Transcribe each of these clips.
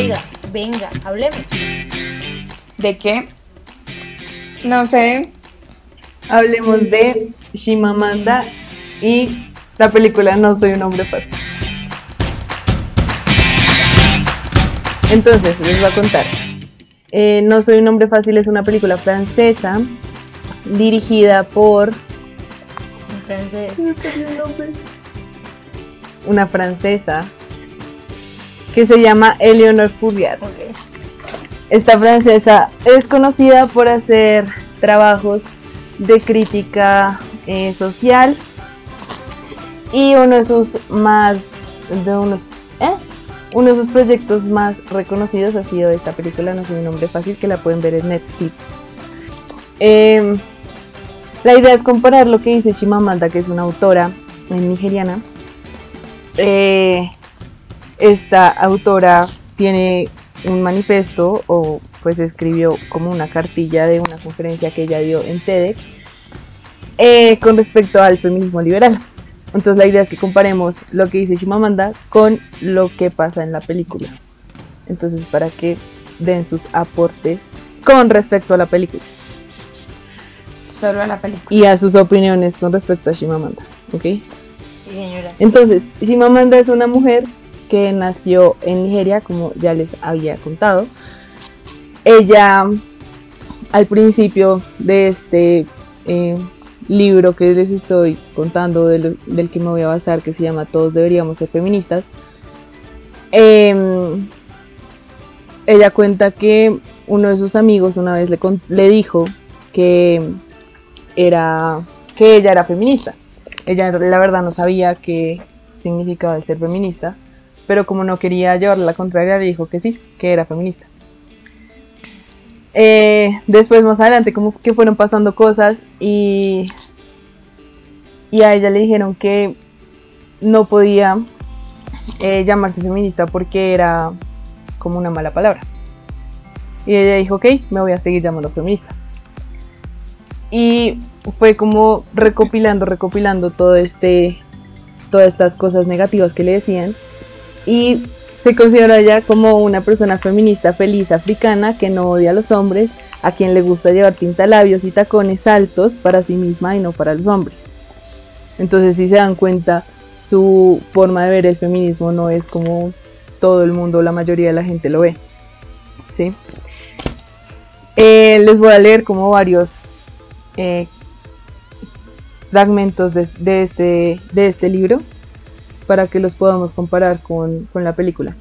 Oiga, venga, hablemos. ¿De qué? No sé. Hablemos de Shimamanda y la película No soy un hombre fácil. Entonces, les voy a contar. Eh, no soy un hombre fácil es una película francesa dirigida por francés. una francesa que se llama Eleonore Pouliot. Ok. Esta francesa es conocida por hacer trabajos de crítica eh, social y uno de sus más de unos ¿eh? uno de sus proyectos más reconocidos ha sido esta película No soy un hombre fácil que la pueden ver en Netflix. Em, la idea es comparar lo que dice Chimamanda, que es una autora nigeriana. Eh, esta autora tiene un manifiesto o pues escribió como una cartilla de una conferencia que ella dio en TEDx eh, con respecto al feminismo liberal. Entonces la idea es que comparemos lo que dice Shimamanda con lo que pasa en la película. Entonces para que den sus aportes con respecto a la película Solo a la película. y a sus opiniones con respecto a Shimamanda. ¿ok? Sí, señora. Entonces, Shimamanda es una mujer que nació en Nigeria, como ya les había contado. Ella, al principio de este eh, libro que les estoy contando, del, que me voy a basar, que se llama Todos deberíamos ser feministas, em, ella cuenta que uno de sus amigos una vez le, le dijo que era que ella era feminista. Ella la verdad no sabía qué significaba ser feminista, pero como no quería llevarle la contraria, le dijo que sí, que era feminista. Eh, después, más adelante, como que fueron pasando cosas y, y a ella le dijeron que no podía eh, llamarse feminista porque era como una mala palabra. Y ella dijo, ok, me voy a seguir llamando feminista. Y fue como recopilando, recopilando todo este, todas estas cosas negativas que le decían. Y se considera ella como una persona feminista feliz africana que no odia a los hombres, a quien le gusta llevar tintalabios y tacones altos para sí misma y no para los hombres. Entonces, si se dan cuenta, su forma de ver el feminismo no es como todo el mundo, la mayoría de la gente lo ve. ¿Sí? Eh, les voy a leer como varios eh, fragmentos de este, de este libro para que los podamos comparar con, con la película.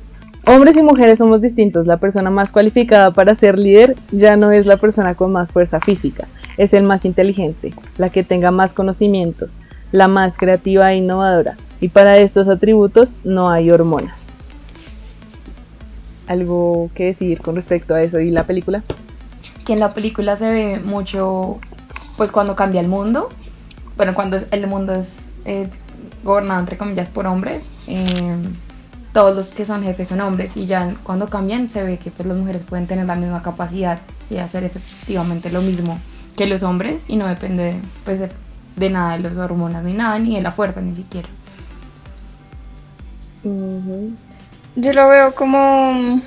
Hombres y mujeres somos distintos. La persona más cualificada para ser líder ya no es la persona con más fuerza física, es el más inteligente, la que tenga más conocimientos, la más creativa e innovadora. Y para estos atributos no hay hormonas. ¿Algo que decir con respecto a eso y la película? que en la película se ve mucho, pues cuando cambia el mundo, bueno, cuando el mundo es eh, gobernado entre comillas por hombres, eh, todos los que son jefes son hombres y ya cuando cambian se ve que pues las mujeres pueden tener la misma capacidad y hacer efectivamente lo mismo que los hombres y no depende pues de, de nada de las hormonas ni nada ni de la fuerza ni siquiera. Yo lo veo como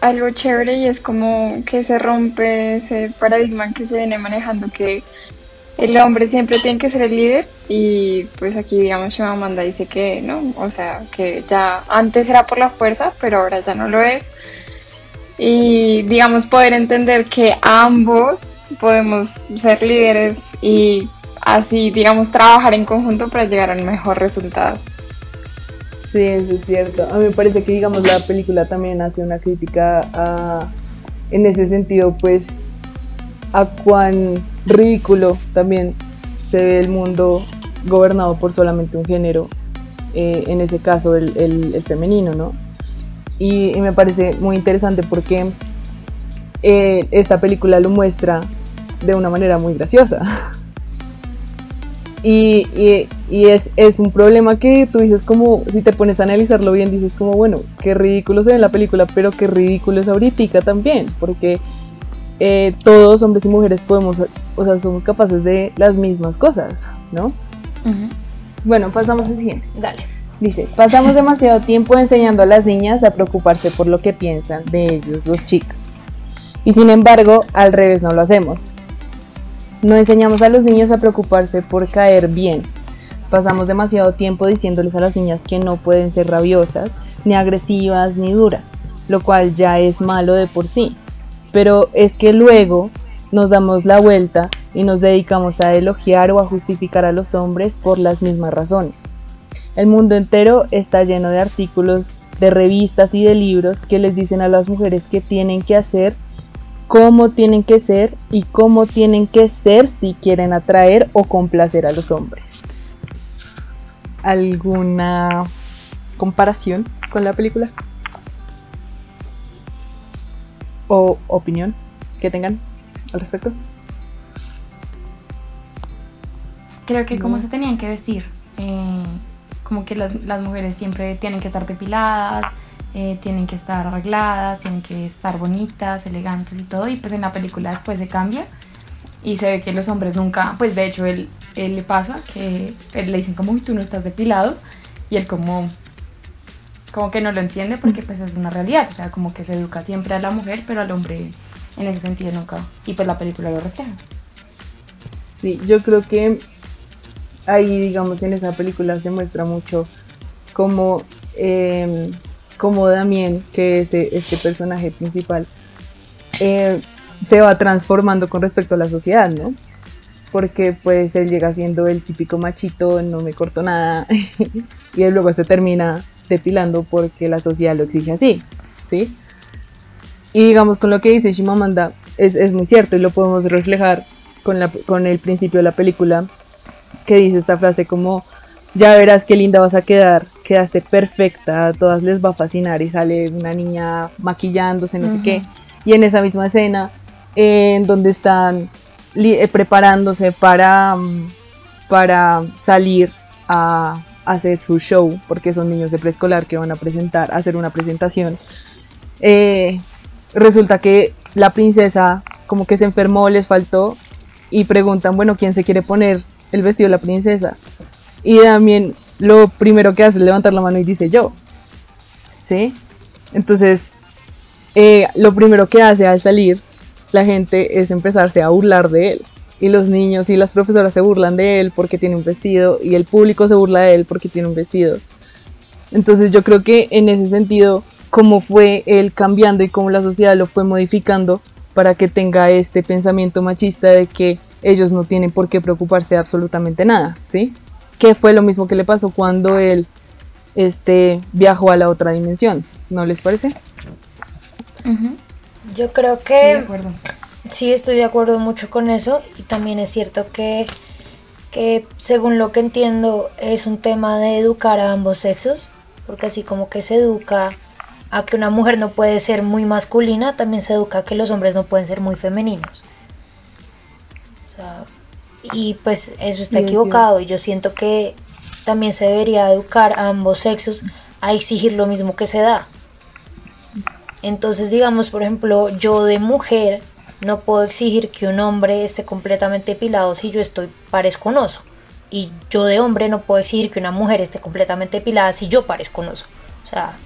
algo chévere y es como que se rompe ese paradigma que se viene manejando que el hombre siempre tiene que ser el líder y pues aquí digamos Shimamanda dice que no, o sea que ya antes era por la fuerza pero ahora ya no lo es y digamos poder entender que ambos podemos ser líderes y así digamos trabajar en conjunto para llegar a un mejor resultado. Sí, eso es cierto. A mí me parece que, digamos, la película también hace una crítica a, en ese sentido, pues, a cuán ridículo también se ve el mundo gobernado por solamente un género, eh, en ese caso el, el- femenino, ¿no? Y, y me parece muy interesante porque eh, esta película lo muestra de una manera muy graciosa. Y, y- y es, es un problema que tú dices como, si te pones a analizarlo bien, dices como, bueno, qué ridículo se ve en la película, pero qué ridículo es ahorita también, porque eh, todos, hombres y mujeres, podemos, o sea, somos capaces de las mismas cosas, ¿no? Bueno, pasamos al siguiente. Dale. Dice, pasamos demasiado tiempo enseñando a las niñas a preocuparse por lo que piensan de ellos los chicos. Y sin embargo, al revés no lo hacemos. No enseñamos a los niños a preocuparse por caer bien. Pasamos demasiado tiempo diciéndoles a las niñas que no pueden ser rabiosas, ni agresivas, ni duras, lo cual ya es malo de por sí. Pero es que luego nos damos la vuelta y nos dedicamos a elogiar o a justificar a los hombres por las mismas razones. El mundo entero está lleno de artículos, de revistas y de libros que les dicen a las mujeres qué tienen que hacer, cómo tienen que ser y cómo tienen que ser si quieren atraer o complacer a los hombres. ¿Alguna comparación con la película? ¿O opinión que tengan al respecto? Creo que cómo No. se tenían que vestir. eh, como que las, las mujeres siempre tienen que estar depiladas, eh, tienen que estar arregladas, tienen que estar bonitas, elegantes y todo. Y pues en la película después se cambia y se ve que los hombres nunca, pues de hecho él, él le pasa que él le dicen como, uy, tú no estás depilado. Y él como, como que no lo entiende porque pues es una realidad. O sea, como que se educa siempre a la mujer, pero al hombre en ese sentido nunca. Y pues la película lo refleja. Sí, yo creo que ahí, digamos, en esa película se muestra mucho cómo, eh, cómo Damien, que es eh, este personaje principal, eh, se va transformando con respecto a la sociedad, ¿no? Porque pues él llega siendo el típico machito, no me corto nada, y él luego se termina depilando porque la sociedad lo exige así, ¿sí? Y digamos, con lo que dice Shimamanda, es, es muy cierto y lo podemos reflejar con, la, con el principio de la película, que dice esta frase como, ya verás qué linda vas a quedar, quedaste perfecta, a todas les va a fascinar y sale una niña maquillándose, no sé qué, y en esa misma escena, eh, en donde están eh, preparándose para, mm, para salir a hacer su show, porque son niños de preescolar que van a presentar, hacer una presentación, eh, resulta que la princesa como que se enfermó, les faltó, y preguntan, bueno, ¿quién se quiere poner el vestido de la princesa? Y también lo primero que hace es levantar la mano y dice yo. ¿Sí? Entonces, eh, lo primero que hace al salir la gente es empezarse a burlar de él. Y los niños y las profesoras se burlan de él porque tiene un vestido y el público se burla de él porque tiene un vestido. Entonces yo creo que en ese sentido, cómo fue él cambiando y cómo la sociedad lo fue modificando para que tenga este pensamiento machista de que ellos no tienen por qué preocuparse de absolutamente nada, ¿sí? Que fue lo mismo que le pasó cuando él este, viajó a la otra dimensión, ¿no les parece? Yo creo Sí, de que acuerdo. Sí estoy de acuerdo mucho con eso y también es cierto que, que según lo que entiendo es un tema de educar a ambos sexos, porque así como que se educa a que una mujer no puede ser muy masculina, también se educa a que los hombres no pueden ser muy femeninos. O sea, y pues eso está equivocado y yo siento que también se debería educar a ambos sexos a exigir lo mismo que se da. Entonces, digamos, por ejemplo, yo de mujer no puedo exigir que un hombre esté completamente depilado si yo estoy parezco un oso. Y yo de hombre no puedo exigir que una mujer esté completamente depilada si yo parezco un oso. O sea,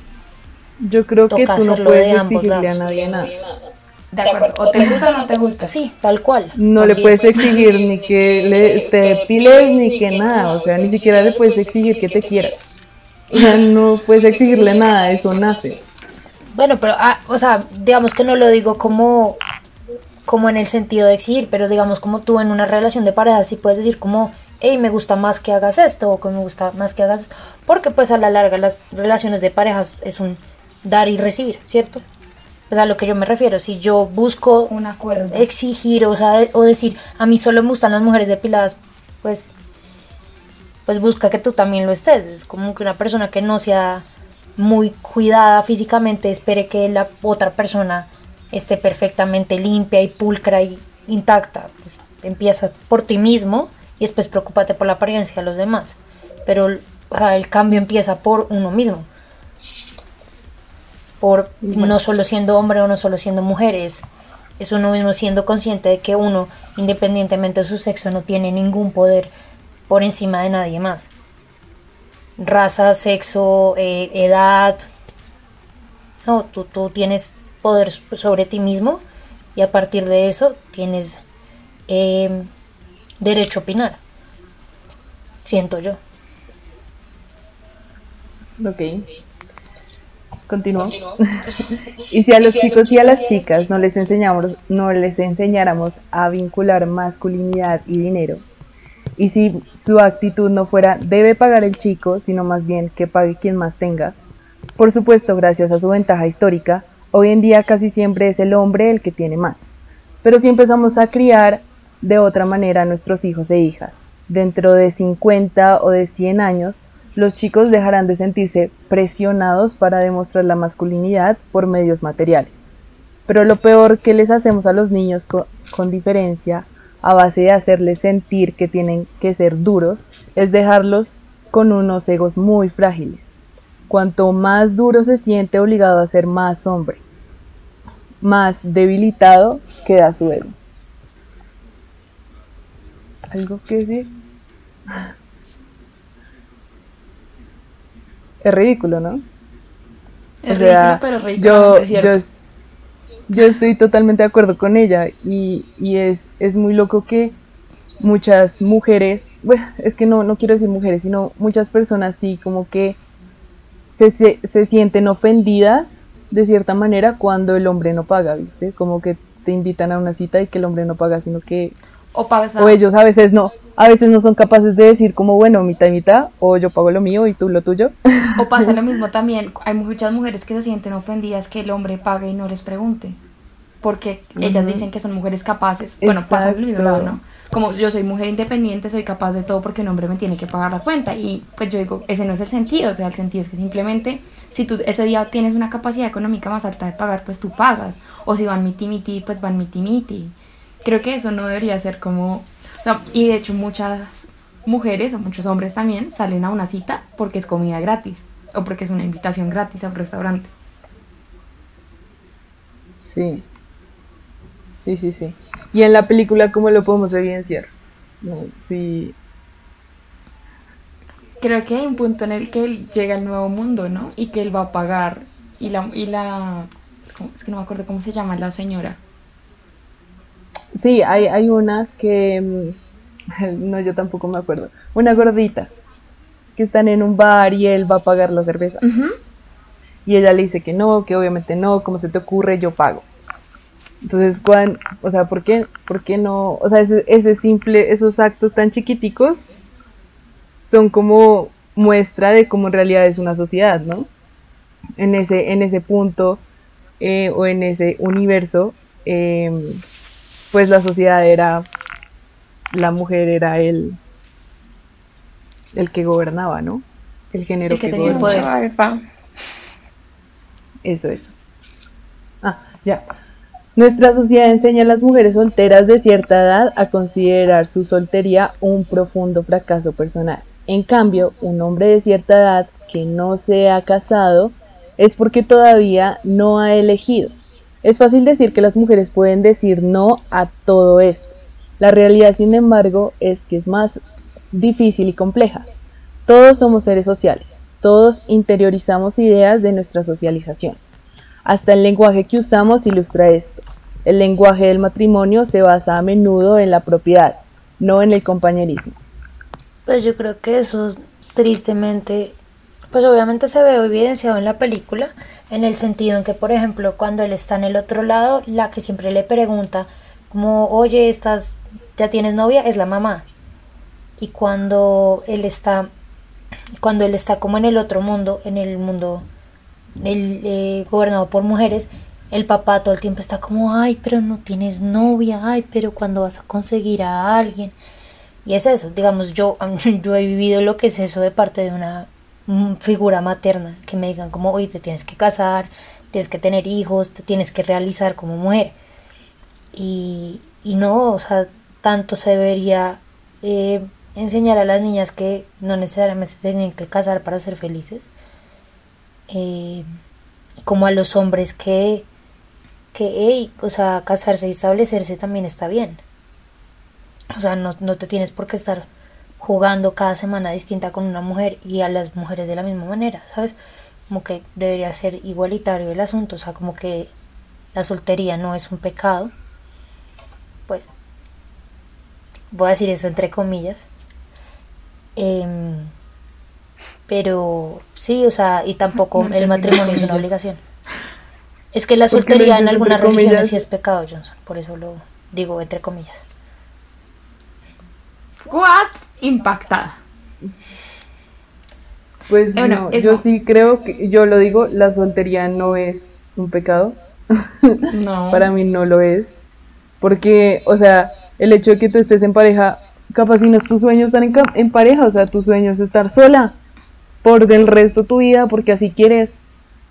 Yo creo que Toca tú no hacerlo puedes de ambos exigirle a nadie nada. De acuerdo. O te gusta o no te gusta. sí, tal cual. No le puedes exigir ni que le, te depiles ni que nada, o sea, ni siquiera le puedes exigir que te quiera. O sea, no puedes exigirle nada, eso nace. Bueno, pero, ah, o sea, digamos que no lo digo como, como en el sentido de exigir, pero digamos como tú en una relación de pareja sí puedes decir como, hey, me gusta más que hagas esto o que me gusta más que hagas esto, porque pues a la larga las relaciones de parejas es un dar y recibir, ¿cierto? Pues a lo que yo me refiero, si yo busco Un acuerdo. exigir, o sea, de- o decir, a mí solo me gustan las mujeres depiladas, pues, pues busca que tú también lo estés. Es como que una persona que no sea muy cuidada físicamente espere que la otra persona esté perfectamente limpia y pulcra y intacta. Pues empieza por ti mismo y después preocúpate por la apariencia de los demás. Pero o sea, el cambio empieza por uno mismo. Por no solo siendo hombre o no solo siendo mujer, es, es uno mismo siendo consciente de que uno, independientemente de su sexo, no tiene ningún poder por encima de nadie más. raza, sexo, eh, edad. No, tú, tú tienes poder sobre ti mismo y a partir de eso tienes eh, derecho a opinar. Siento yo. Ok. Continúo. y si a los chicos y a las chicas no les enseñamos, no les enseñáramos a vincular masculinidad y dinero, y si su actitud no fuera debe pagar el chico, sino más bien que pague quien más tenga, por supuesto, gracias a su ventaja histórica, hoy en día casi siempre es el hombre el que tiene más. Pero si empezamos a criar de otra manera a nuestros hijos e hijas, dentro de 50 o de 100 años, los chicos dejarán de sentirse presionados para demostrar la masculinidad por medios materiales. Pero lo peor que les hacemos a los niños con, diferencia, a base de hacerles sentir que tienen que ser duros, es dejarlos con unos egos muy frágiles. Cuanto más duro se siente obligado a ser más hombre, más debilitado queda su ego. ¿Algo que decir? es ridículo, ¿no? Es ridículo, pero ridículo. Yo, yo, yo, estoy totalmente de acuerdo con ella y, y es, es, muy loco que muchas mujeres, bueno, es que no, no quiero decir mujeres, sino muchas personas sí como que se, se, se sienten ofendidas de cierta manera cuando el hombre no paga, ¿viste? Como que te invitan a una cita y que el hombre no paga, sino que o, o ellos a veces no, a veces no son capaces de decir como, bueno, mitad y mitad, o yo pago lo mío y tú lo tuyo. O pasa lo mismo también, hay muchas mujeres que se sienten ofendidas que el hombre pague y no les pregunte, porque ellas dicen que son mujeres capaces, bueno, pasa lo mismo, ¿no? Como yo soy mujer independiente, soy capaz de todo porque un hombre me tiene que pagar la cuenta. Y pues yo digo, ese no es el sentido, o sea, el sentido es que simplemente si tú ese día tienes una capacidad económica más alta de pagar, pues tú pagas. O si van miti miti, pues van miti miti creo que eso no debería ser como... y de hecho muchas mujeres o muchos hombres también salen a una cita porque es comida gratis o porque es una invitación gratis a un restaurante. Sí. Sí, sí, sí. Y en la película, ¿cómo lo podemos evidenciar? No, sí. Creo que hay un punto en el que él llega al nuevo mundo, ¿no? Y que él va a pagar. Y la. Y la es que no me acuerdo cómo se llama la señora. Sí, hay, hay una que, mm, no, yo tampoco me acuerdo, una gordita, que están en un bar y él va a pagar la cerveza. Y ella le dice que no, que obviamente no, como se te ocurre, yo pago. Entonces, Juan, o sea, ¿por qué, ¿por qué no? O sea, ese, ese simple, esos actos tan chiquiticos son como muestra de cómo en realidad es una sociedad, ¿no? En ese, en ese punto eh, o en ese universo, eh, pues la sociedad era, la mujer era el, el que gobernaba, ¿no? El género que, gobernaba. Eso, eso. Ah, ya. Nuestra sociedad enseña a las mujeres solteras de cierta edad a considerar su soltería un profundo fracaso personal. En cambio, un hombre de cierta edad que no se ha casado es porque todavía no ha elegido es fácil decir que las mujeres pueden decir no a todo esto. La realidad, sin embargo, es que es más difícil y compleja. Todos somos seres sociales, todos interiorizamos ideas de nuestra socialización. Hasta el lenguaje que usamos ilustra esto. El lenguaje del matrimonio se basa a menudo en la propiedad, no en el compañerismo. Pues yo creo que eso tristemente, pues obviamente se ve evidenciado en la película, en el sentido en que, por ejemplo, cuando él está en el otro lado, la que siempre le pregunta, como, oye, estás, ya tienes novia, es la mamá. Y cuando él está, cuando él está como en el otro mundo, en el mundo el, eh, gobernado por mujeres, el papá todo el tiempo está como, ay, pero no tienes novia, ay, pero cuando vas a conseguir a alguien. Y es eso, digamos, yo, yo he vivido lo que es eso de parte de una figura materna, que me digan como, oye, te tienes que casar, tienes que tener hijos, te tienes que realizar como mujer. Y, y no, o sea, tanto se debería eh, enseñar a las niñas que no necesariamente tienen que casar para ser felices, eh, como a los hombres que, que o sea, casarse y establecerse también está bien. O sea, no, no te tienes por qué estar jugando cada semana distinta con una mujer y a las mujeres de la misma manera, ¿sabes? Como que debería ser igualitario el asunto, o sea, como que la soltería no es un pecado, pues voy a decir eso entre comillas. Em, pero sí, o sea, y tampoco No el matrimonio es una obligación. Es que la ¿Por qué lo soltería en algunas religiones comillas? sí es pecado, Johnson, por eso lo digo entre comillas. What? Impactada. Pues Eh, bueno, no, eso. yo sí creo que, yo lo digo, la soltería no es un pecado. No. Para mí no lo es. Porque, o sea, el hecho de que tú estés en pareja, capaz si no es tu sueño estar en, en pareja, o sea, tu sueño es estar sola por el resto de tu vida, porque así quieres.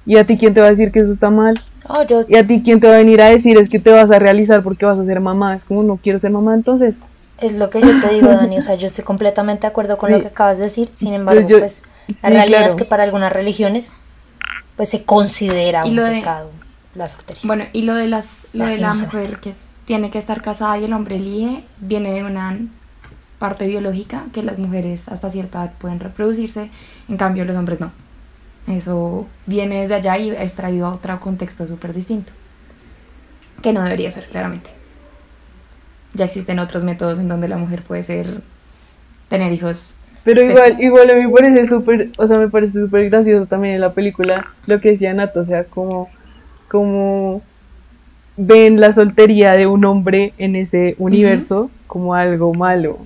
¿Y a ti quién te va a decir que eso está mal? No, yo ¿Y a ti quién te va a venir a decir es que te vas a realizar porque vas a ser mamá? Es como, no quiero ser mamá entonces. Es lo que yo te digo, Dani, o sea, yo estoy completamente de acuerdo con Sí. lo que acabas de decir, sin embargo, yo- pues la realidad claro. es que para algunas religiones pues se considera Y un lo de- pecado la soltería. Bueno, y lo de las lo de la mujer que tiene que estar casada y el hombre elige viene de una parte biológica que las mujeres hasta cierta edad pueden reproducirse, en cambio los hombres no. Eso viene desde allá y es traído a otro contexto súper distinto. Que no debería ser, claramente. Ya existen otros métodos en donde la mujer puede ser tener hijos. Pero igual, Después. igual a mí me parece súper, o sea, me parece súper gracioso también en la película lo que decía Nato, o sea, como, como ven la soltería de un hombre en ese universo como algo malo.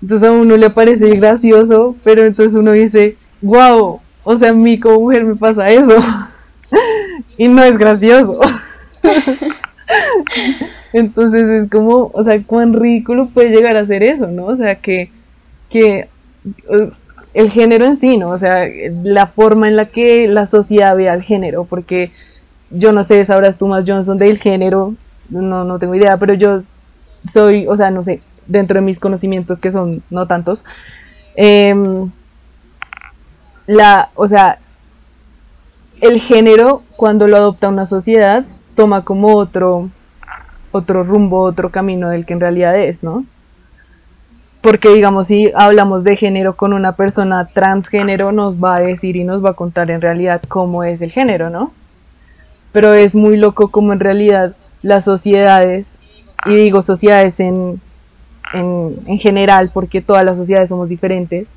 Entonces a uno le parece gracioso, pero entonces uno dice, wow, o sea, a mí como mujer me pasa eso. y no es gracioso. Entonces es como, o sea, cuán ridículo puede llegar a ser eso, ¿no? O sea, que, que el género en sí, ¿no? O sea, la forma en la que la sociedad ve al género, porque yo no sé, sabrás tú más Johnson del género, no, no tengo idea, pero yo soy, o sea, no sé, dentro de mis conocimientos que son no tantos, em, la, o sea, el género cuando lo adopta una sociedad toma como otro, otro rumbo, otro camino del que en realidad es, ¿no? Porque digamos, si hablamos de género con una persona transgénero, nos va a decir y nos va a contar en realidad cómo es el género, ¿no? Pero es muy loco como en realidad las sociedades, y digo sociedades en, en, en general, porque todas las sociedades somos diferentes,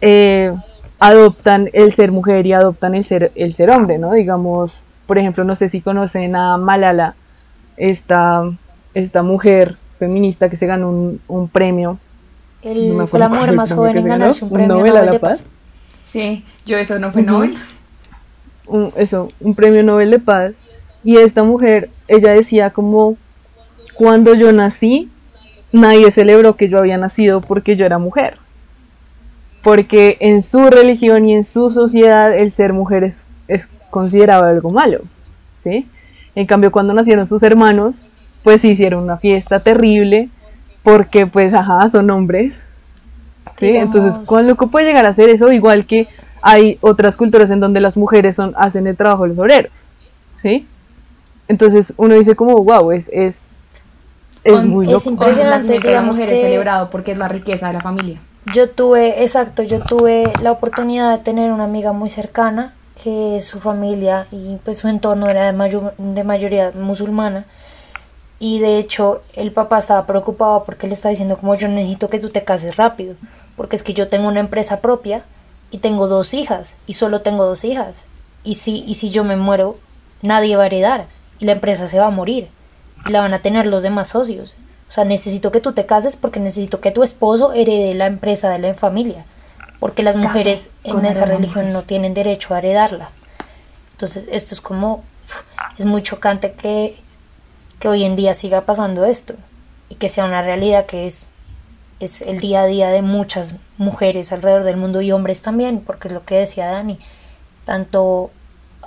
eh, adoptan el ser mujer y adoptan el ser, el ser hombre, ¿no? Digamos, por ejemplo, no sé si conocen a Malala, esta, esta mujer feminista que se ganó un, un premio. El- no fue la mujer más joven en ganarse un premio Nobel Nobel a la de Paz. Paz. Sí, yo eso no fue. Nobel. un- eso, un premio Nobel de Paz. Y esta mujer, ella decía como, cuando yo nací, nadie celebró que yo había nacido porque yo era mujer. Porque en su religión y en su sociedad el ser mujer es, es considerado algo malo. ¿sí? En cambio, cuando nacieron sus hermanos, pues hicieron una fiesta terrible porque pues, ajá, son hombres. ¿sí? Digamos- Entonces, ¿cuán loco puede llegar a ser eso? Igual que hay otras culturas en donde las mujeres son, hacen el trabajo de los obreros, ¿sí? Entonces uno dice como, wow, es, es, es muy es loco. Impresionante, el nacimiento de la digamos mujer es que- celebrado porque es la riqueza de la familia. Yo tuve, exacto, yo tuve la oportunidad de tener una amiga muy cercana que su familia y pues su entorno era de, mayo- de mayoría musulmana y de hecho el papá estaba preocupado porque le estaba diciendo como yo necesito que tú te cases rápido porque es que yo tengo una empresa propia y tengo dos hijas y solo tengo dos hijas y si, y si yo me muero nadie va a heredar y la empresa se va a morir y la van a tener los demás socios. O sea, necesito que tú te cases porque necesito que tu esposo herede la empresa de la familia. Porque las mujeres en esa religión no tienen derecho a heredarla. Entonces, esto es como. Es muy chocante que, que hoy en día siga pasando esto. Y que sea una realidad que es, es el día a día de muchas mujeres alrededor del mundo y hombres también. Porque es lo que decía Dani. Tanto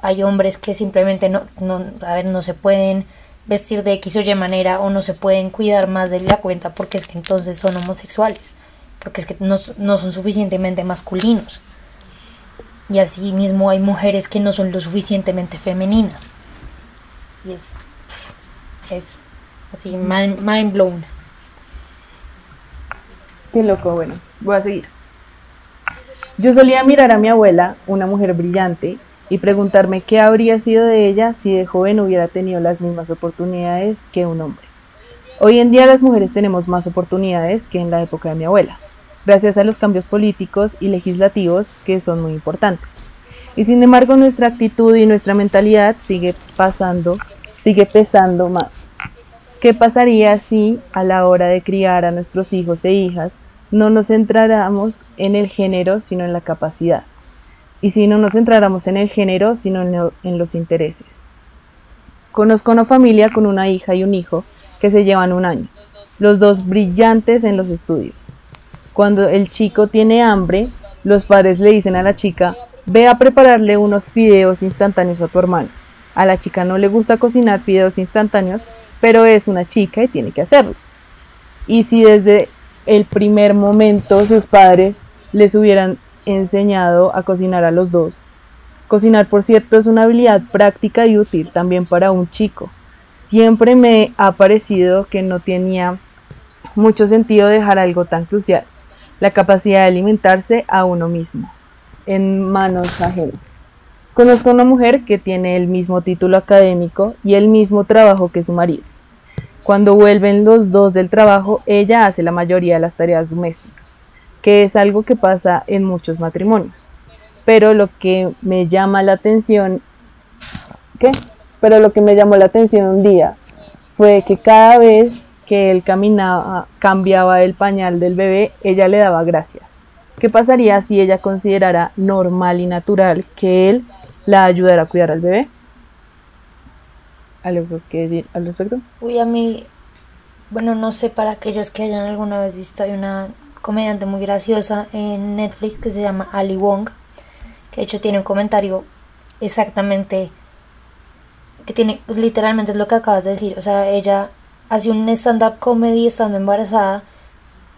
hay hombres que simplemente no, no, a ver, no se pueden vestir de X o Y manera o no se pueden cuidar más de la cuenta porque es que entonces son homosexuales, porque es que no, no son suficientemente masculinos. Y así mismo hay mujeres que no son lo suficientemente femeninas. Y es, es así mind, mind blown. Qué loco, bueno, voy a seguir. Yo solía mirar a mi abuela, una mujer brillante, y preguntarme qué habría sido de ella si de joven hubiera tenido las mismas oportunidades que un hombre. Hoy en día las mujeres tenemos más oportunidades que en la época de mi abuela, gracias a los cambios políticos y legislativos que son muy importantes. Y sin embargo nuestra actitud y nuestra mentalidad sigue pasando, sigue pesando más. ¿Qué pasaría si a la hora de criar a nuestros hijos e hijas no nos centráramos en el género sino en la capacidad? y si no nos centráramos en el género, sino en, los intereses. Conozco una familia con una hija y un hijo que se llevan un año, los dos brillantes en los estudios. Cuando el chico tiene hambre, los padres le dicen a la chica, ve a prepararle unos fideos instantáneos a tu hermano. A la chica no le gusta cocinar fideos instantáneos, pero es una chica y tiene que hacerlo. Y si desde el primer momento sus padres les hubieran enseñado a cocinar a los dos. Cocinar, por cierto, es una habilidad práctica y útil también para un chico. Siempre me ha parecido que no tenía mucho sentido dejar algo tan crucial, la capacidad de alimentarse a uno mismo, en manos ajenas. Conozco una mujer que tiene el mismo título académico y el mismo trabajo que su marido. Cuando vuelven los dos del trabajo, ella hace la mayoría de las tareas domésticas que es algo que pasa en muchos matrimonios. Pero lo que me llama la atención. Pero lo que me llamó la atención un día fue que cada vez que él caminaba, cambiaba el pañal del bebé, ella le daba gracias. ¿Qué pasaría si ella considerara normal y natural que él la ayudara a cuidar al bebé? ¿Algo que decir al respecto? Uy, a mí, bueno, no sé para aquellos que hayan alguna vez visto, hay una comediante muy graciosa en Netflix que se llama Ali Wong, que de hecho tiene un comentario exactamente que tiene literalmente es lo que acabas de decir, o sea, ella hace un stand-up comedy estando embarazada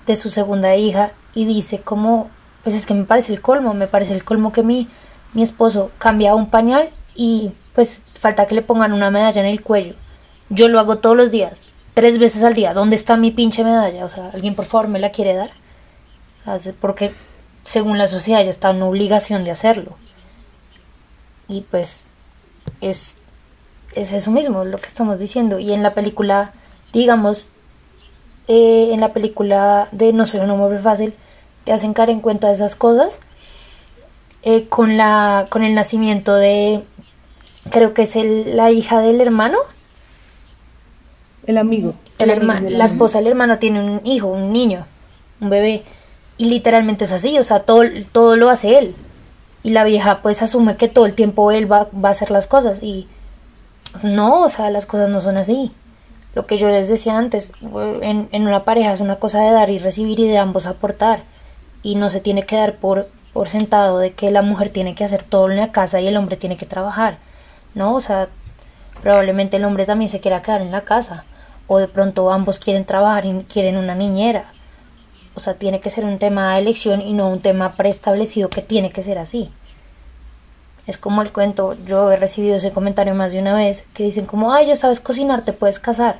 de su segunda hija y dice como, pues es que me parece el colmo, me parece el colmo que mi, mi esposo cambia un pañal y pues falta que le pongan una medalla en el cuello. Yo lo hago todos los días, tres veces al día. ¿Dónde está mi pinche medalla? O sea, alguien por favor me la quiere dar porque según la sociedad ya está en obligación de hacerlo. Y pues es, es eso mismo lo que estamos diciendo. Y en la película, digamos, eh, en la película de No soy un hombre fácil, te hacen caer en cuenta de esas cosas. Eh, con, la, con el nacimiento de, creo que es el, la hija del hermano. El amigo. El, hermano, la esposa del hermano tiene un hijo, un niño, un bebé. Y literalmente es así, o sea, todo, todo lo hace él. Y la vieja pues asume que todo el tiempo él va, va a hacer las cosas. Y no, o sea, las cosas no son así. Lo que yo les decía antes, en, en una pareja es una cosa de dar y recibir y de ambos aportar. Y no se tiene que dar por, por sentado de que la mujer tiene que hacer todo en la casa y el hombre tiene que trabajar. No, o sea, probablemente el hombre también se quiera quedar en la casa. O de pronto ambos quieren trabajar y quieren una niñera o sea, tiene que ser un tema de elección y no un tema preestablecido que tiene que ser así. Es como el cuento, yo he recibido ese comentario más de una vez, que dicen como, ay, ya sabes cocinar, te puedes casar.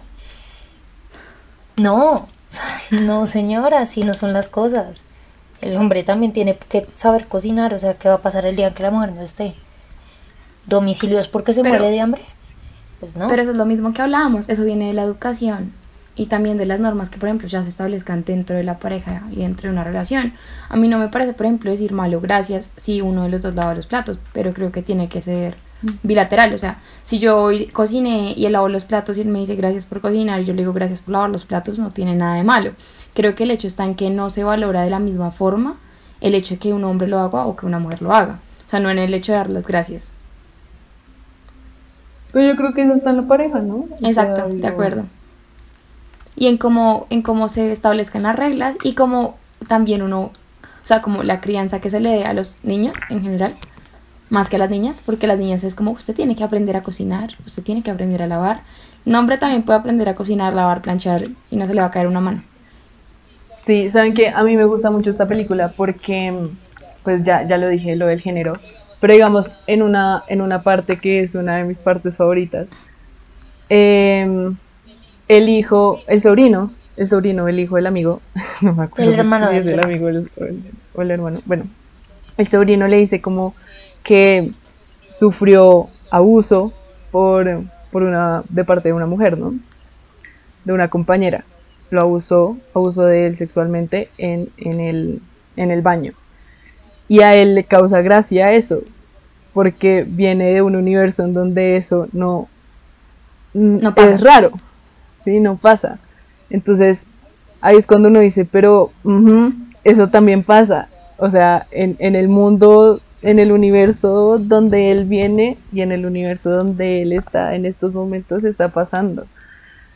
No, no señora, así no son las cosas. El hombre también tiene que saber cocinar, o sea, ¿qué va a pasar el día que la mujer no esté? ¿Domicilios porque se muere de hambre? Pues no. Pero eso es lo mismo que hablábamos, eso viene de la educación y también de las normas que, por ejemplo, ya se establezcan dentro de la pareja y dentro de una relación. A mí no me parece, por ejemplo, decir malo gracias si uno de los dos lava los platos, pero creo que tiene que ser mm. bilateral. O sea, si yo cociné y él lavó los platos y él me dice gracias por cocinar y yo le digo gracias por lavar los platos, no tiene nada de malo. Creo que el hecho está en que no se valora de la misma forma el hecho de que un hombre lo haga o que una mujer lo haga. O sea, no en el hecho de dar las gracias. Pues yo creo que eso está en la pareja, ¿no? Exacto, de acuerdo y en cómo, en cómo se establezcan las reglas y cómo también uno, o sea, como la crianza que se le dé a los niños en general, más que a las niñas, porque las niñas es como usted tiene que aprender a cocinar, usted tiene que aprender a lavar. Un hombre también puede aprender a cocinar, lavar, planchar y no se le va a caer una mano. Sí, saben que a mí me gusta mucho esta película porque, pues ya, ya lo dije, lo del género, pero digamos, en una, en una parte que es una de mis partes favoritas, eh, el hijo, el sobrino el sobrino, el hijo del amigo, no me acuerdo El hermano si es el amigo el, el- o el hermano, bueno, el sobrino le dice como que sufrió abuso por, por una, de parte de una mujer, ¿no? De una compañera. Lo abusó, abusó de él sexualmente en, en, el, en el baño. Y a él le causa gracia eso, porque viene de un universo en donde eso no, No pasa. es raro, sí, no pasa. Entonces, ahí es cuando uno dice, pero eso también pasa. O sea, en, en el mundo, en el universo donde él viene y en el universo donde él está en estos momentos está pasando.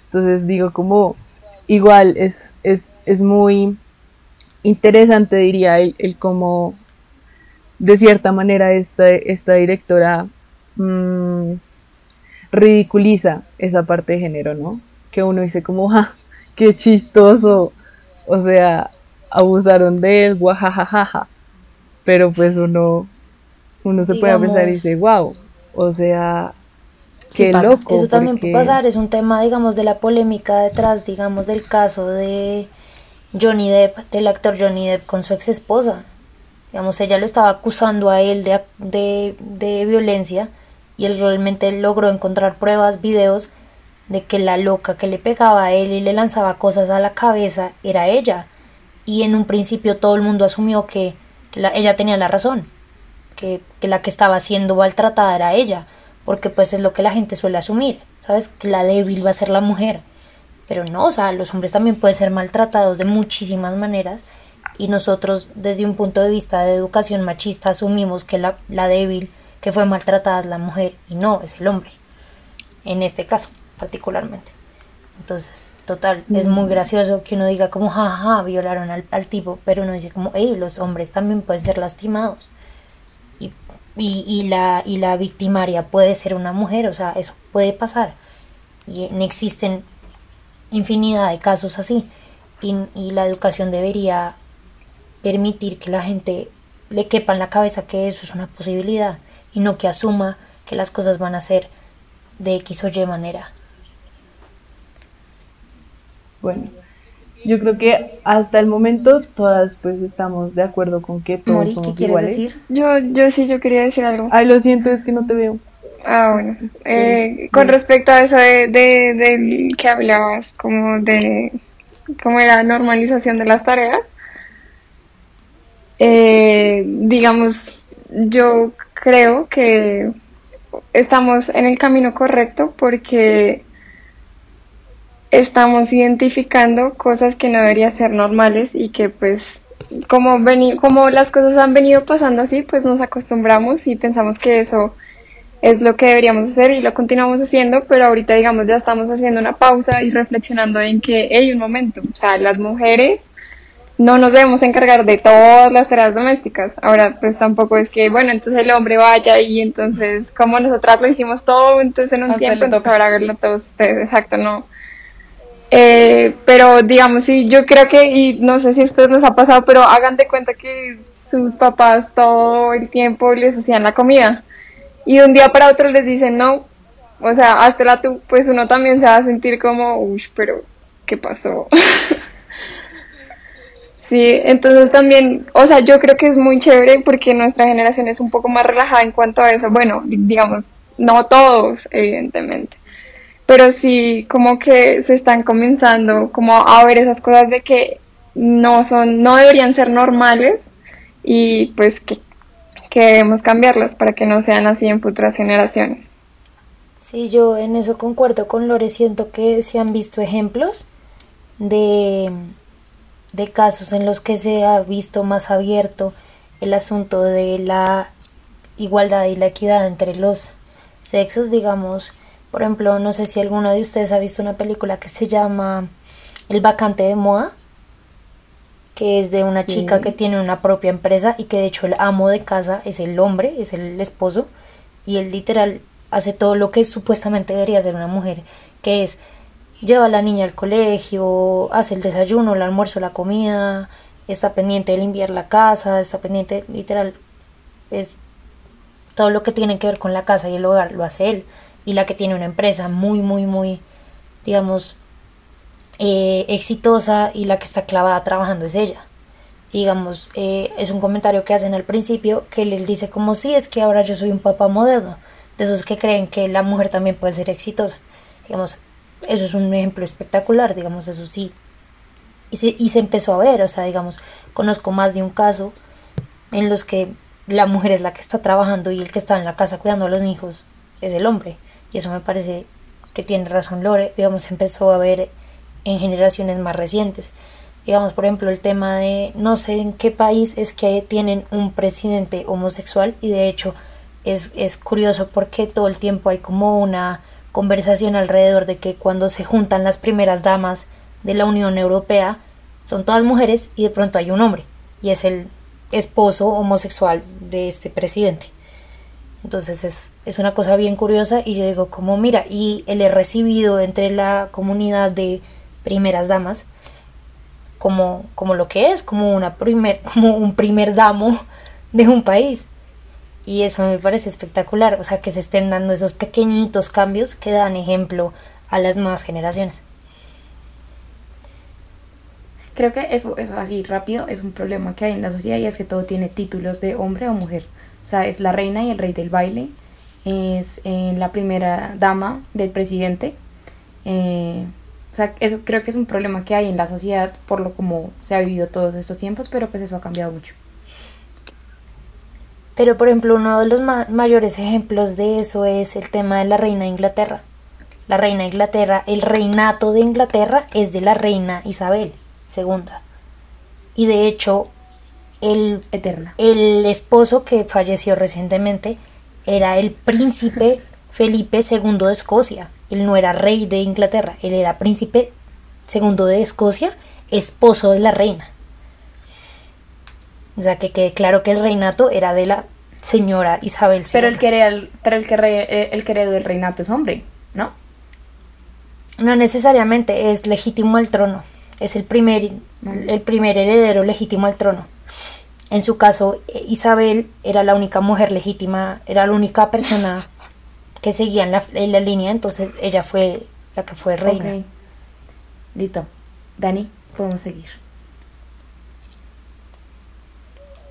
Entonces digo, como igual es, es, es muy interesante, diría, el, el cómo de cierta manera esta, esta directora mm, ridiculiza esa parte de género, ¿no? Que uno dice como, ¡ja! ¡Qué chistoso! O sea, abusaron de él, guajajajaja. Pero pues uno, uno se puede pensar y dice, wow, o sea, Sí qué pasa. loco. Eso también porque- puede pasar, es un tema, digamos, de la polémica detrás, digamos, del caso de Johnny Depp, del actor Johnny Depp con su ex esposa. Digamos, ella lo estaba acusando a él de, de, de violencia y él realmente logró encontrar pruebas, videos de que la loca que le pegaba a él y le lanzaba cosas a la cabeza era ella. Y en un principio todo el mundo asumió que, que la- ella tenía la razón, que, que la que estaba siendo maltratada era ella, porque pues es lo que la gente suele asumir, ¿sabes? Que la débil va a ser la mujer. Pero no, o sea, los hombres también pueden ser maltratados de muchísimas maneras y nosotros desde un punto de vista de educación machista asumimos que la, la débil que fue maltratada es la mujer y no, es el hombre, en este caso particularmente. Entonces, total, es muy gracioso que uno diga como, jaja, violaron al, al tipo, pero uno dice como, hey, los hombres también pueden ser lastimados. Y, y, y la, y la victimaria puede ser una mujer, o sea, eso puede pasar. Y en- existen infinidad de casos así. Y, y la educación debería permitir que la gente le quepa en la cabeza que eso es una posibilidad y no que asuma que las cosas van a ser de X o Y manera. Bueno, yo creo que hasta el momento todas pues estamos de acuerdo con que todos Mori, ¿qué somos quieres iguales. decir? Yo, yo sí, yo quería decir algo. Ay, lo siento, es que no te veo. Ah, bueno. Eh, con respecto a eso de, de, del que hablabas, como de cómo era normalización de las tareas, eh, digamos, yo creo que estamos en el camino correcto porque estamos identificando cosas que no deberían ser normales y que pues como, veni- como las cosas han venido pasando así, pues nos acostumbramos y pensamos que eso es lo que deberíamos hacer y lo continuamos haciendo, pero ahorita digamos ya estamos haciendo una pausa y reflexionando en que hay un momento, o sea, las mujeres no nos debemos encargar de todas las tareas domésticas. Ahora, pues tampoco es que, bueno, entonces el hombre vaya y entonces, como nosotras lo hicimos todo, entonces en un tiempo, entonces ahora háganlo todos ustedes, exacto, no. Eh, pero digamos, sí, yo creo que, y no sé si a ustedes les ha pasado, pero hagan de cuenta que sus papás todo el tiempo les hacían la comida y de un día para otro les dicen no, o sea, háztela tú, pues uno también se va a sentir como, uy, pero, ¿qué pasó? Sí, entonces también, o sea, yo creo que es muy chévere porque nuestra generación es un poco más relajada en cuanto a eso. Bueno, digamos, no todos, evidentemente, pero sí como que se están comenzando como a ver esas cosas de que no son, no deberían ser normales y pues que, que debemos cambiarlas para que no sean así en futuras generaciones. Sí, yo en eso concuerdo con Lore, siento que se han visto ejemplos de, de casos en los que se ha visto más abierto el asunto de la igualdad y la equidad entre los sexos, digamos, por ejemplo, no sé si alguno de ustedes ha visto una película que se llama El vacante de moda, que es de una Sí. chica que tiene una propia empresa y que de hecho el amo de casa es el hombre, es el esposo, y él literal hace todo lo que supuestamente debería hacer una mujer, que es lleva a la niña al colegio, hace el desayuno, el almuerzo, la comida, está pendiente de limpiar la casa, está pendiente, literal, es todo lo que tiene que ver con la casa y el hogar lo hace él. Y la que tiene una empresa muy, muy, muy, digamos, eh, exitosa y la que está clavada trabajando es ella. Digamos, eh, es un comentario que hacen al principio que les dice como si es que ahora yo soy un papá moderno, de esos que creen que la mujer también puede ser exitosa. Digamos, eso es un ejemplo espectacular, digamos, eso sí. Y se, y se empezó a ver, o sea, digamos, conozco más de un caso en los que la mujer es la que está trabajando y el que está en la casa cuidando a los hijos es el hombre. Y eso me parece que tiene razón Lore, digamos, empezó a ver en generaciones más recientes. Digamos, por ejemplo, el tema de no sé en qué país es que tienen un presidente homosexual y de hecho es, es curioso porque todo el tiempo hay como una conversación alrededor de que cuando se juntan las primeras damas de la Unión Europea son todas mujeres y de pronto hay un hombre y es el esposo homosexual de este presidente. Entonces es, es una cosa bien curiosa y yo digo como mira, y él he recibido entre la comunidad de primeras damas como, como lo que es, como, una primer, como un primer damo de un país. Y eso me parece espectacular, o sea, que se estén dando esos pequeñitos cambios que dan ejemplo a las nuevas generaciones. Creo que eso, eso así rápido es un problema que hay en la sociedad y es que todo tiene títulos de hombre o mujer. O sea, es la reina y el rey del baile, es eh, la primera dama del presidente. Eh, o sea, eso creo que es un problema que hay en la sociedad por lo como se ha vivido todos estos tiempos, pero pues eso ha cambiado mucho. Pero por ejemplo, uno de los ma mayores ejemplos de eso es el tema de la reina de Inglaterra. La reina de Inglaterra, el reinato de Inglaterra es de la reina Isabel segunda. Y de hecho, el, Eterna. el esposo que falleció recientemente era el príncipe Felipe II de Escocia. Él no era rey de Inglaterra, él era príncipe segundo de Escocia, esposo de la reina. O sea, que quede claro que el reinato era de la señora Isabel II. Pero el que, era el, pero el que, re- el que heredó el reinato es hombre, ¿no? No necesariamente es legítimo al trono. Es el primer, el primer heredero legítimo al trono. En su caso, eh, Isabel era la única mujer legítima, era la única persona que seguía en la, en la línea, entonces ella fue la que fue reina. Listo. Dani, podemos seguir.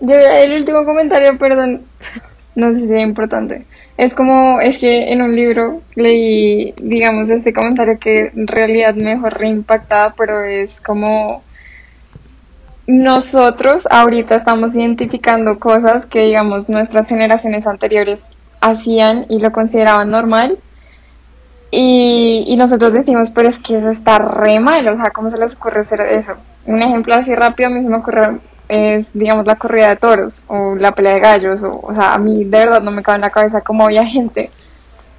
Yo el último comentario, perdón, no sé si es importante. Es como, es que en un libro leí, digamos, este comentario que en realidad me dejó reimpactada, pero es como nosotros ahorita estamos identificando cosas que, digamos, nuestras generaciones anteriores hacían y lo consideraban normal. Y, y nosotros decimos, pero es que eso está re mal, o sea, ¿cómo se les ocurre hacer eso? Un ejemplo así rápido a mí se me ocurre es, digamos, la corrida de toros o la pelea de gallos, o, o sea, a mí de verdad no me cabe en la cabeza cómo había gente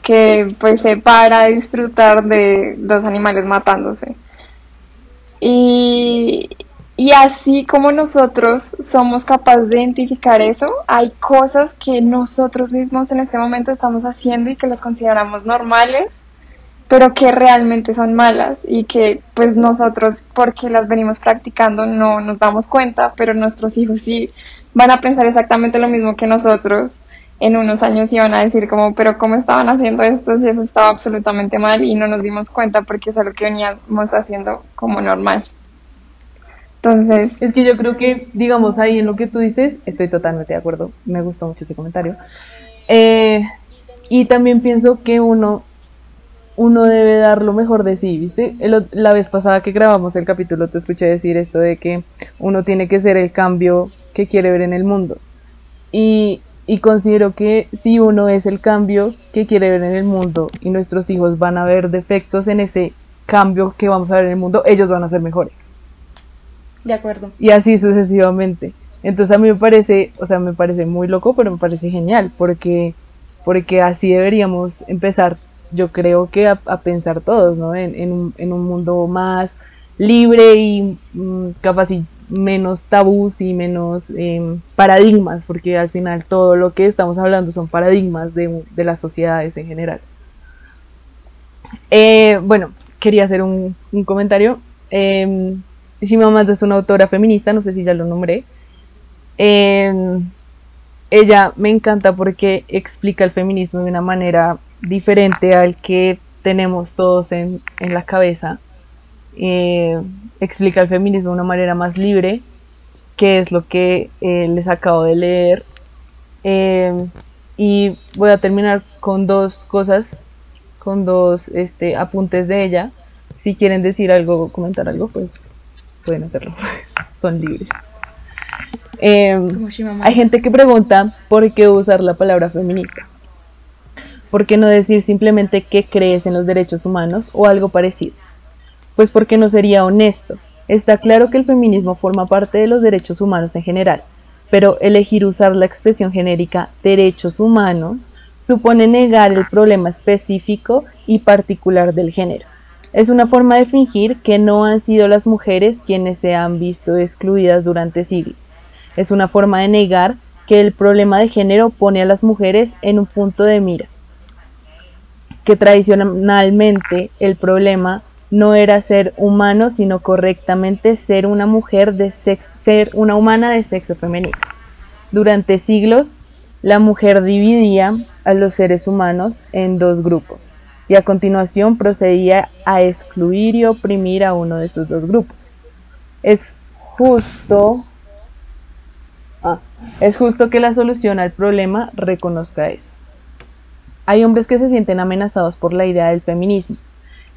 que pues se para a disfrutar de dos animales matándose. Y, y así como nosotros somos capaces de identificar eso, hay cosas que nosotros mismos en este momento estamos haciendo y que las consideramos normales, pero que realmente son malas y que pues nosotros porque las venimos practicando no nos damos cuenta, pero nuestros hijos sí van a pensar exactamente lo mismo que nosotros en unos años iban a decir como, pero ¿cómo estaban haciendo esto si eso estaba absolutamente mal y no nos dimos cuenta porque es algo que veníamos haciendo como normal? Entonces, Es que yo creo que, digamos, ahí en lo que tú dices, estoy totalmente de acuerdo. Me gustó mucho ese comentario. Eh, y también pienso que uno, uno debe dar lo mejor de sí, ¿viste? La vez pasada que grabamos el capítulo te escuché decir esto de que uno tiene que ser el cambio que quiere ver en el mundo. Y considero que si uno es el cambio que quiere ver en el mundo y nuestros hijos van a ver defectos en ese cambio que vamos a ver en el mundo, ellos van a ser mejores De acuerdo. y así sucesivamente. Entonces a mí me parece, o sea, me parece muy loco, pero me parece genial, porque, porque así deberíamos empezar, yo creo que a, pensar todos, ¿no? En, un, en un mundo más libre y mm, capaz y menos tabús y menos em, paradigmas, porque al final todo lo que estamos hablando son paradigmas de, de las sociedades en general. Eh, bueno, quería hacer un, un comentario. Em, Shimamanda es una autora feminista, no sé si ya lo nombré. Eh, ella me encanta porque explica el feminismo de una manera diferente al que tenemos todos en, en la cabeza. eh, explica el feminismo de una manera más libre, que es lo que eh, les acabo de leer. Eh, y voy a terminar con dos cosas, con dos este, apuntes de ella. Si quieren decir algo, comentar algo, pues pueden hacerlo, son libres. hay gente que pregunta por qué usar la palabra feminista. ¿Por qué no decir simplemente que crees en los derechos humanos o algo parecido? Pues porque no sería honesto. Está claro que el feminismo forma parte de los derechos humanos en general, pero elegir usar la expresión genérica derechos humanos supone negar el problema específico y particular del género. Es una forma de fingir que no han sido las mujeres quienes se han visto excluidas durante siglos. Es una forma de negar que el problema de género pone a las mujeres en un punto de mira que tradicionalmente el problema no era ser humano, sino correctamente ser una mujer de sexo, ser una humana de sexo femenino. Durante siglos, la mujer dividía a los seres humanos en dos grupos y a continuación procedía a excluir y oprimir a uno de esos dos grupos. Es justo, ah, es justo que la solución al problema reconozca eso. Hay hombres que se sienten amenazados por la idea del feminismo.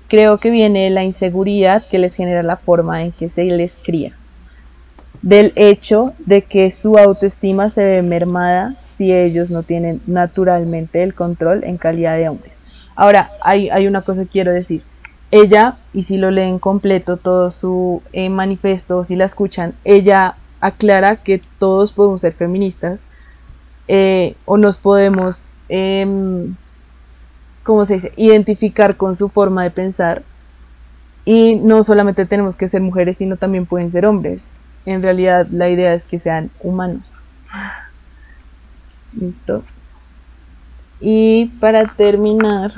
Creo que viene de la inseguridad que les genera la forma en que se les cría. Del hecho de que su autoestima se ve mermada si ellos no tienen naturalmente el control en calidad de hombres. Ahora, hay, una cosa que quiero decir. Ella, y si lo leen completo todo su eh, manifiesto, si la escuchan, ella aclara que todos podemos ser feministas eh, o nos podemos eh, ¿cómo se dice?, identificar con su forma de pensar. Y no solamente tenemos que ser mujeres, sino también pueden ser hombres. En realidad la idea es que sean humanos. Listo. Y para terminar,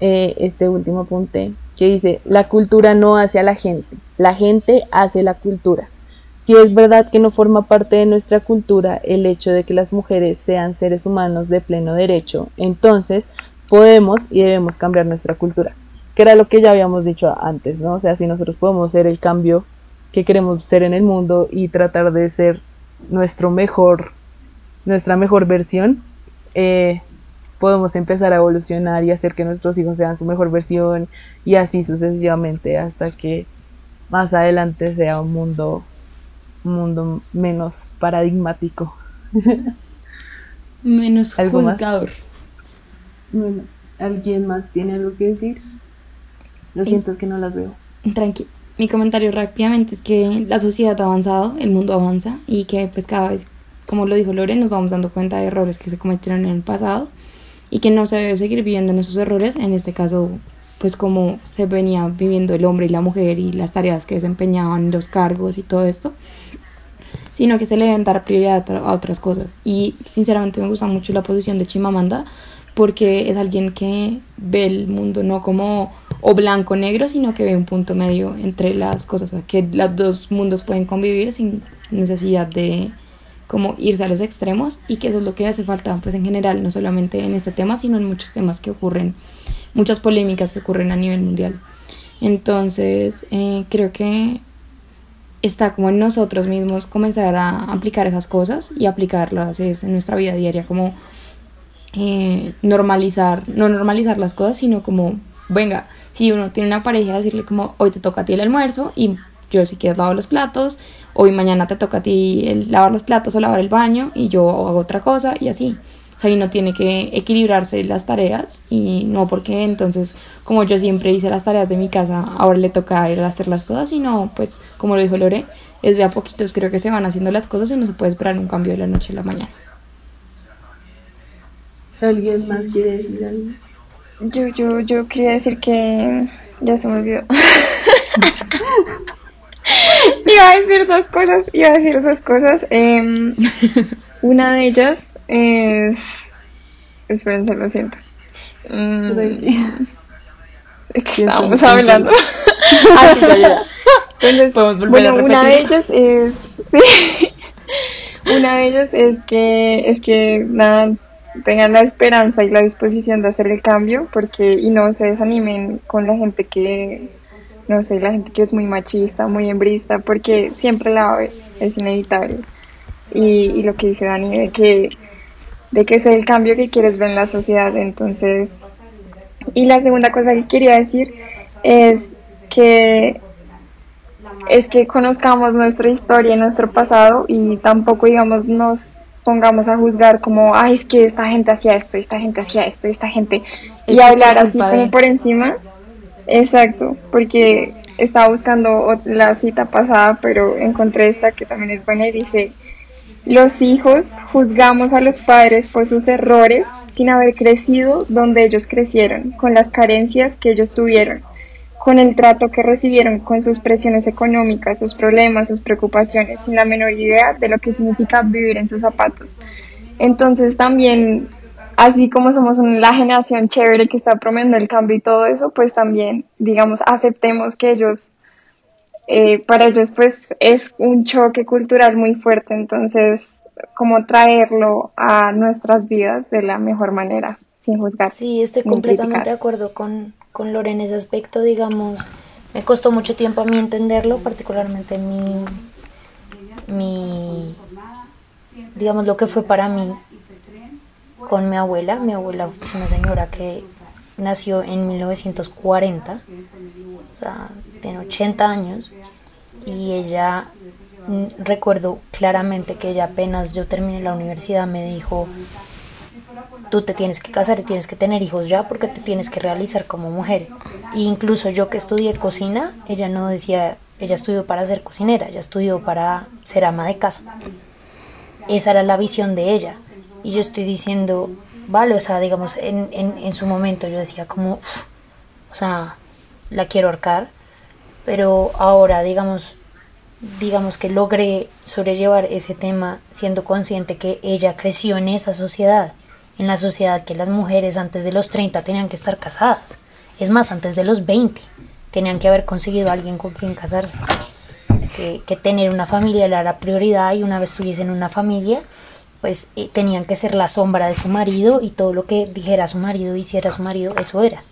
eh, este último apunte que dice, la cultura no hace a la gente, la gente hace la cultura. Si es verdad que no forma parte de nuestra cultura el hecho de que las mujeres sean seres humanos de pleno derecho, entonces podemos y debemos cambiar nuestra cultura, que era lo que ya habíamos dicho antes, ¿no? O sea, si nosotros podemos ser el cambio que queremos ser en el mundo y tratar de ser nuestro mejor, nuestra mejor versión, eh, podemos empezar a evolucionar y hacer que nuestros hijos sean su mejor versión y así sucesivamente hasta que más adelante sea un mundo un mundo menos paradigmático. menos juzgador. Bueno, ¿alguien más tiene algo que decir? Lo siento, es que no las veo. Tranqui. Mi comentario rápidamente es que la sociedad ha avanzado, el mundo avanza y que pues cada vez, como lo dijo Lore, nos vamos dando cuenta de errores que se cometieron en el pasado y que no se debe seguir viviendo en esos errores, en este caso pues como se venía viviendo el hombre y la mujer y las tareas que desempeñaban, los cargos y todo esto, sino que se le deben dar prioridad a otras cosas. Y sinceramente me gusta mucho la posición de Chimamanda porque es alguien que ve el mundo no como o blanco o negro, sino que ve un punto medio entre las cosas, o sea, que los dos mundos pueden convivir sin necesidad de como irse a los extremos y que eso es lo que hace falta pues en general, no solamente en este tema, sino en muchos temas que ocurren, muchas polémicas que ocurren a nivel mundial. Entonces, eh, creo que está como en nosotros mismos comenzar a aplicar esas cosas y aplicarlas en nuestra vida diaria, como eh, normalizar, no normalizar las cosas, sino como, venga, si uno tiene una pareja, decirle como, hoy te toca a ti el almuerzo y yo si quieres lavar los platos, hoy mañana te toca a ti el lavar los platos o lavar el baño y yo hago otra cosa y así. O sea, no tiene que equilibrarse las tareas y no porque entonces, como yo siempre hice las tareas de mi casa, ahora le toca ir a hacerlas todas, sino pues, como lo dijo Lore, es de a poquitos creo que se van haciendo las cosas y no se puede esperar un cambio de la noche a la mañana. ¿Alguien más quiere decir algo? Yo, yo, yo quería decir que ya se me olvidó. iba a decir dos cosas, iba a decir dos cosas. Em, una de ellas es... Espérense, lo siento. Mm. ¿De qué estábamos hablando? ah, Entonces, bueno, una de ellas es... Sí. una de ellas es que, es que, nada, tengan la esperanza y la disposición de hacer el cambio, porque y no se desanimen con la gente que, no sé, la gente que es muy machista, muy hembrista, porque siempre la va a es inevitable. Y, y lo que dice Dani, de que, de que es el cambio que quieres ver en la sociedad, entonces... Y la segunda cosa que quería decir es que es que conozcamos nuestra historia y nuestro pasado y tampoco, digamos, nos pongamos a juzgar como, ay, es que esta gente hacía esto, esta gente hacía esto, esta gente, y hablar así como por encima. Exacto, porque estaba buscando la cita pasada, pero encontré esta que también es buena y dice, los hijos juzgamos a los padres por sus errores sin haber crecido donde ellos crecieron, con las carencias que ellos tuvieron con el trato que recibieron, con sus presiones económicas, sus problemas, sus preocupaciones, sin la menor idea de lo que significa vivir en sus zapatos. Entonces también, así como somos la generación chévere que está promoviendo el cambio y todo eso, pues también, digamos, aceptemos que ellos, eh, para ellos pues es un choque cultural muy fuerte, entonces, como traerlo a nuestras vidas de la mejor manera, sin juzgar. Sí, estoy completamente de acuerdo con, con Lore en ese aspecto, digamos, me costó mucho tiempo a mí entenderlo, particularmente mi, mi, digamos, lo que fue para mí con mi abuela. Mi abuela es una señora que nació en 1940, o sea, tiene 80 años, y ella, mm, recuerdo claramente que ella apenas yo terminé la universidad me dijo, tú te tienes que casar y tienes que tener hijos ya porque te tienes que realizar como mujer. E incluso yo que estudié cocina, ella no decía, ella estudió para ser cocinera, ella estudió para ser ama de casa. Esa era la visión de ella. Y yo estoy diciendo, vale, o sea, digamos, en, en, en su momento yo decía como, o sea, la quiero ahorcar, pero ahora, digamos, digamos que logré sobrellevar ese tema siendo consciente que ella creció en esa sociedad en la sociedad que las mujeres antes de los 30 tenían que estar casadas. Es más, antes de los 20 tenían que haber conseguido a alguien con quien casarse. Que, tener una familia era la prioridad y una vez tuviesen una familia, pues eh, tenían que ser la sombra de su marido y todo lo que dijera su marido, hiciera su marido, eso era.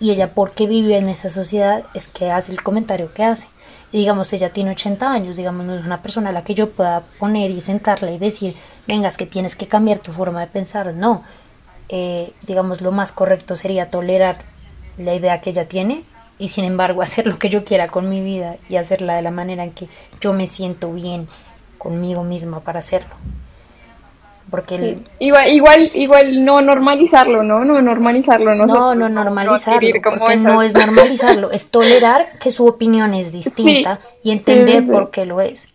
Y ella, porque vive en esa sociedad, es que hace el comentario que hace digamos ella tiene 80 años, digamos no es una persona a la que yo pueda poner y sentarla y decir, vengas que tienes que cambiar tu forma de pensar, no, eh, digamos lo más correcto sería tolerar la idea que ella tiene y sin embargo hacer lo que yo quiera con mi vida y hacerla de la manera en que yo me siento bien conmigo misma para hacerlo. Porque igual, igual, igual no normalizarlo, ¿no? No normalizarlo, no. No, no normalizarlo, porque no es normalizarlo, es tolerar que su opinión es distinta y entender por qué lo es.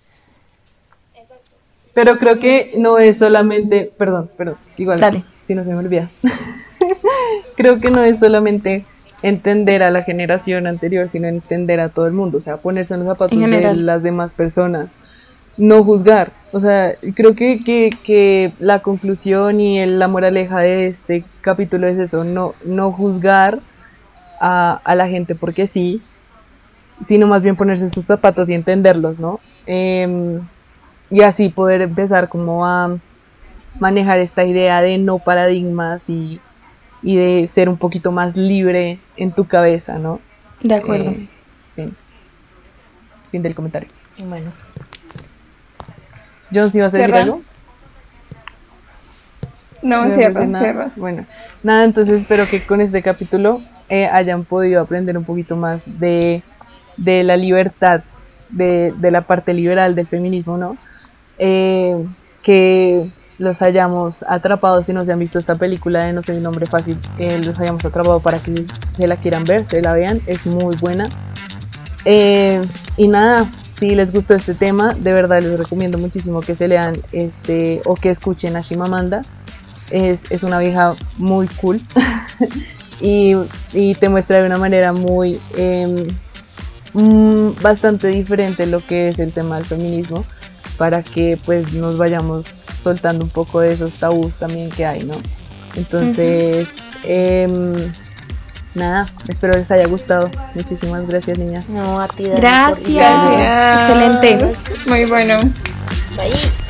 Pero creo que no es solamente, perdón, perdón, igual, si no se me olvida. creo que no es solamente entender a la generación anterior, sino entender a todo el mundo, o sea, ponerse en los zapatos de las demás personas no juzgar. O sea, creo que, la conclusión y la moraleja de este capítulo es eso, no, no juzgar a, la gente porque sí, sino más bien ponerse en sus zapatos y entenderlos, ¿no? Em, y así poder empezar como a manejar esta idea de no paradigmas y, de ser un poquito más libre en tu cabeza, ¿no? De acuerdo. Eh, fin del comentario. Bueno. John, ¿sí vas a decir algo? No, no cierra, cierra. Bueno, nada, entonces espero que con este capítulo eh, hayan podido aprender un poquito más de, la libertad, de, la parte liberal del feminismo, ¿no? Eh, que los hayamos atrapado, si no se han visto esta película de No soy un hombre fácil, eh, los hayamos atrapado para que se la quieran ver, se la vean, es muy buena. y nada, si les gustó este tema, de verdad les recomiendo muchísimo que se lean este o que escuchen a Shimamanda. Es, es una vieja muy cool y, y, te muestra de una manera muy em, mm, bastante diferente lo que es el tema del feminismo para que pues nos vayamos soltando un poco de esos tabús también que hay, ¿no? Entonces, nada, espero les haya gustado. Muchísimas gracias, niñas. No, a ti. gracias. Excelente. Muy bueno. Bye.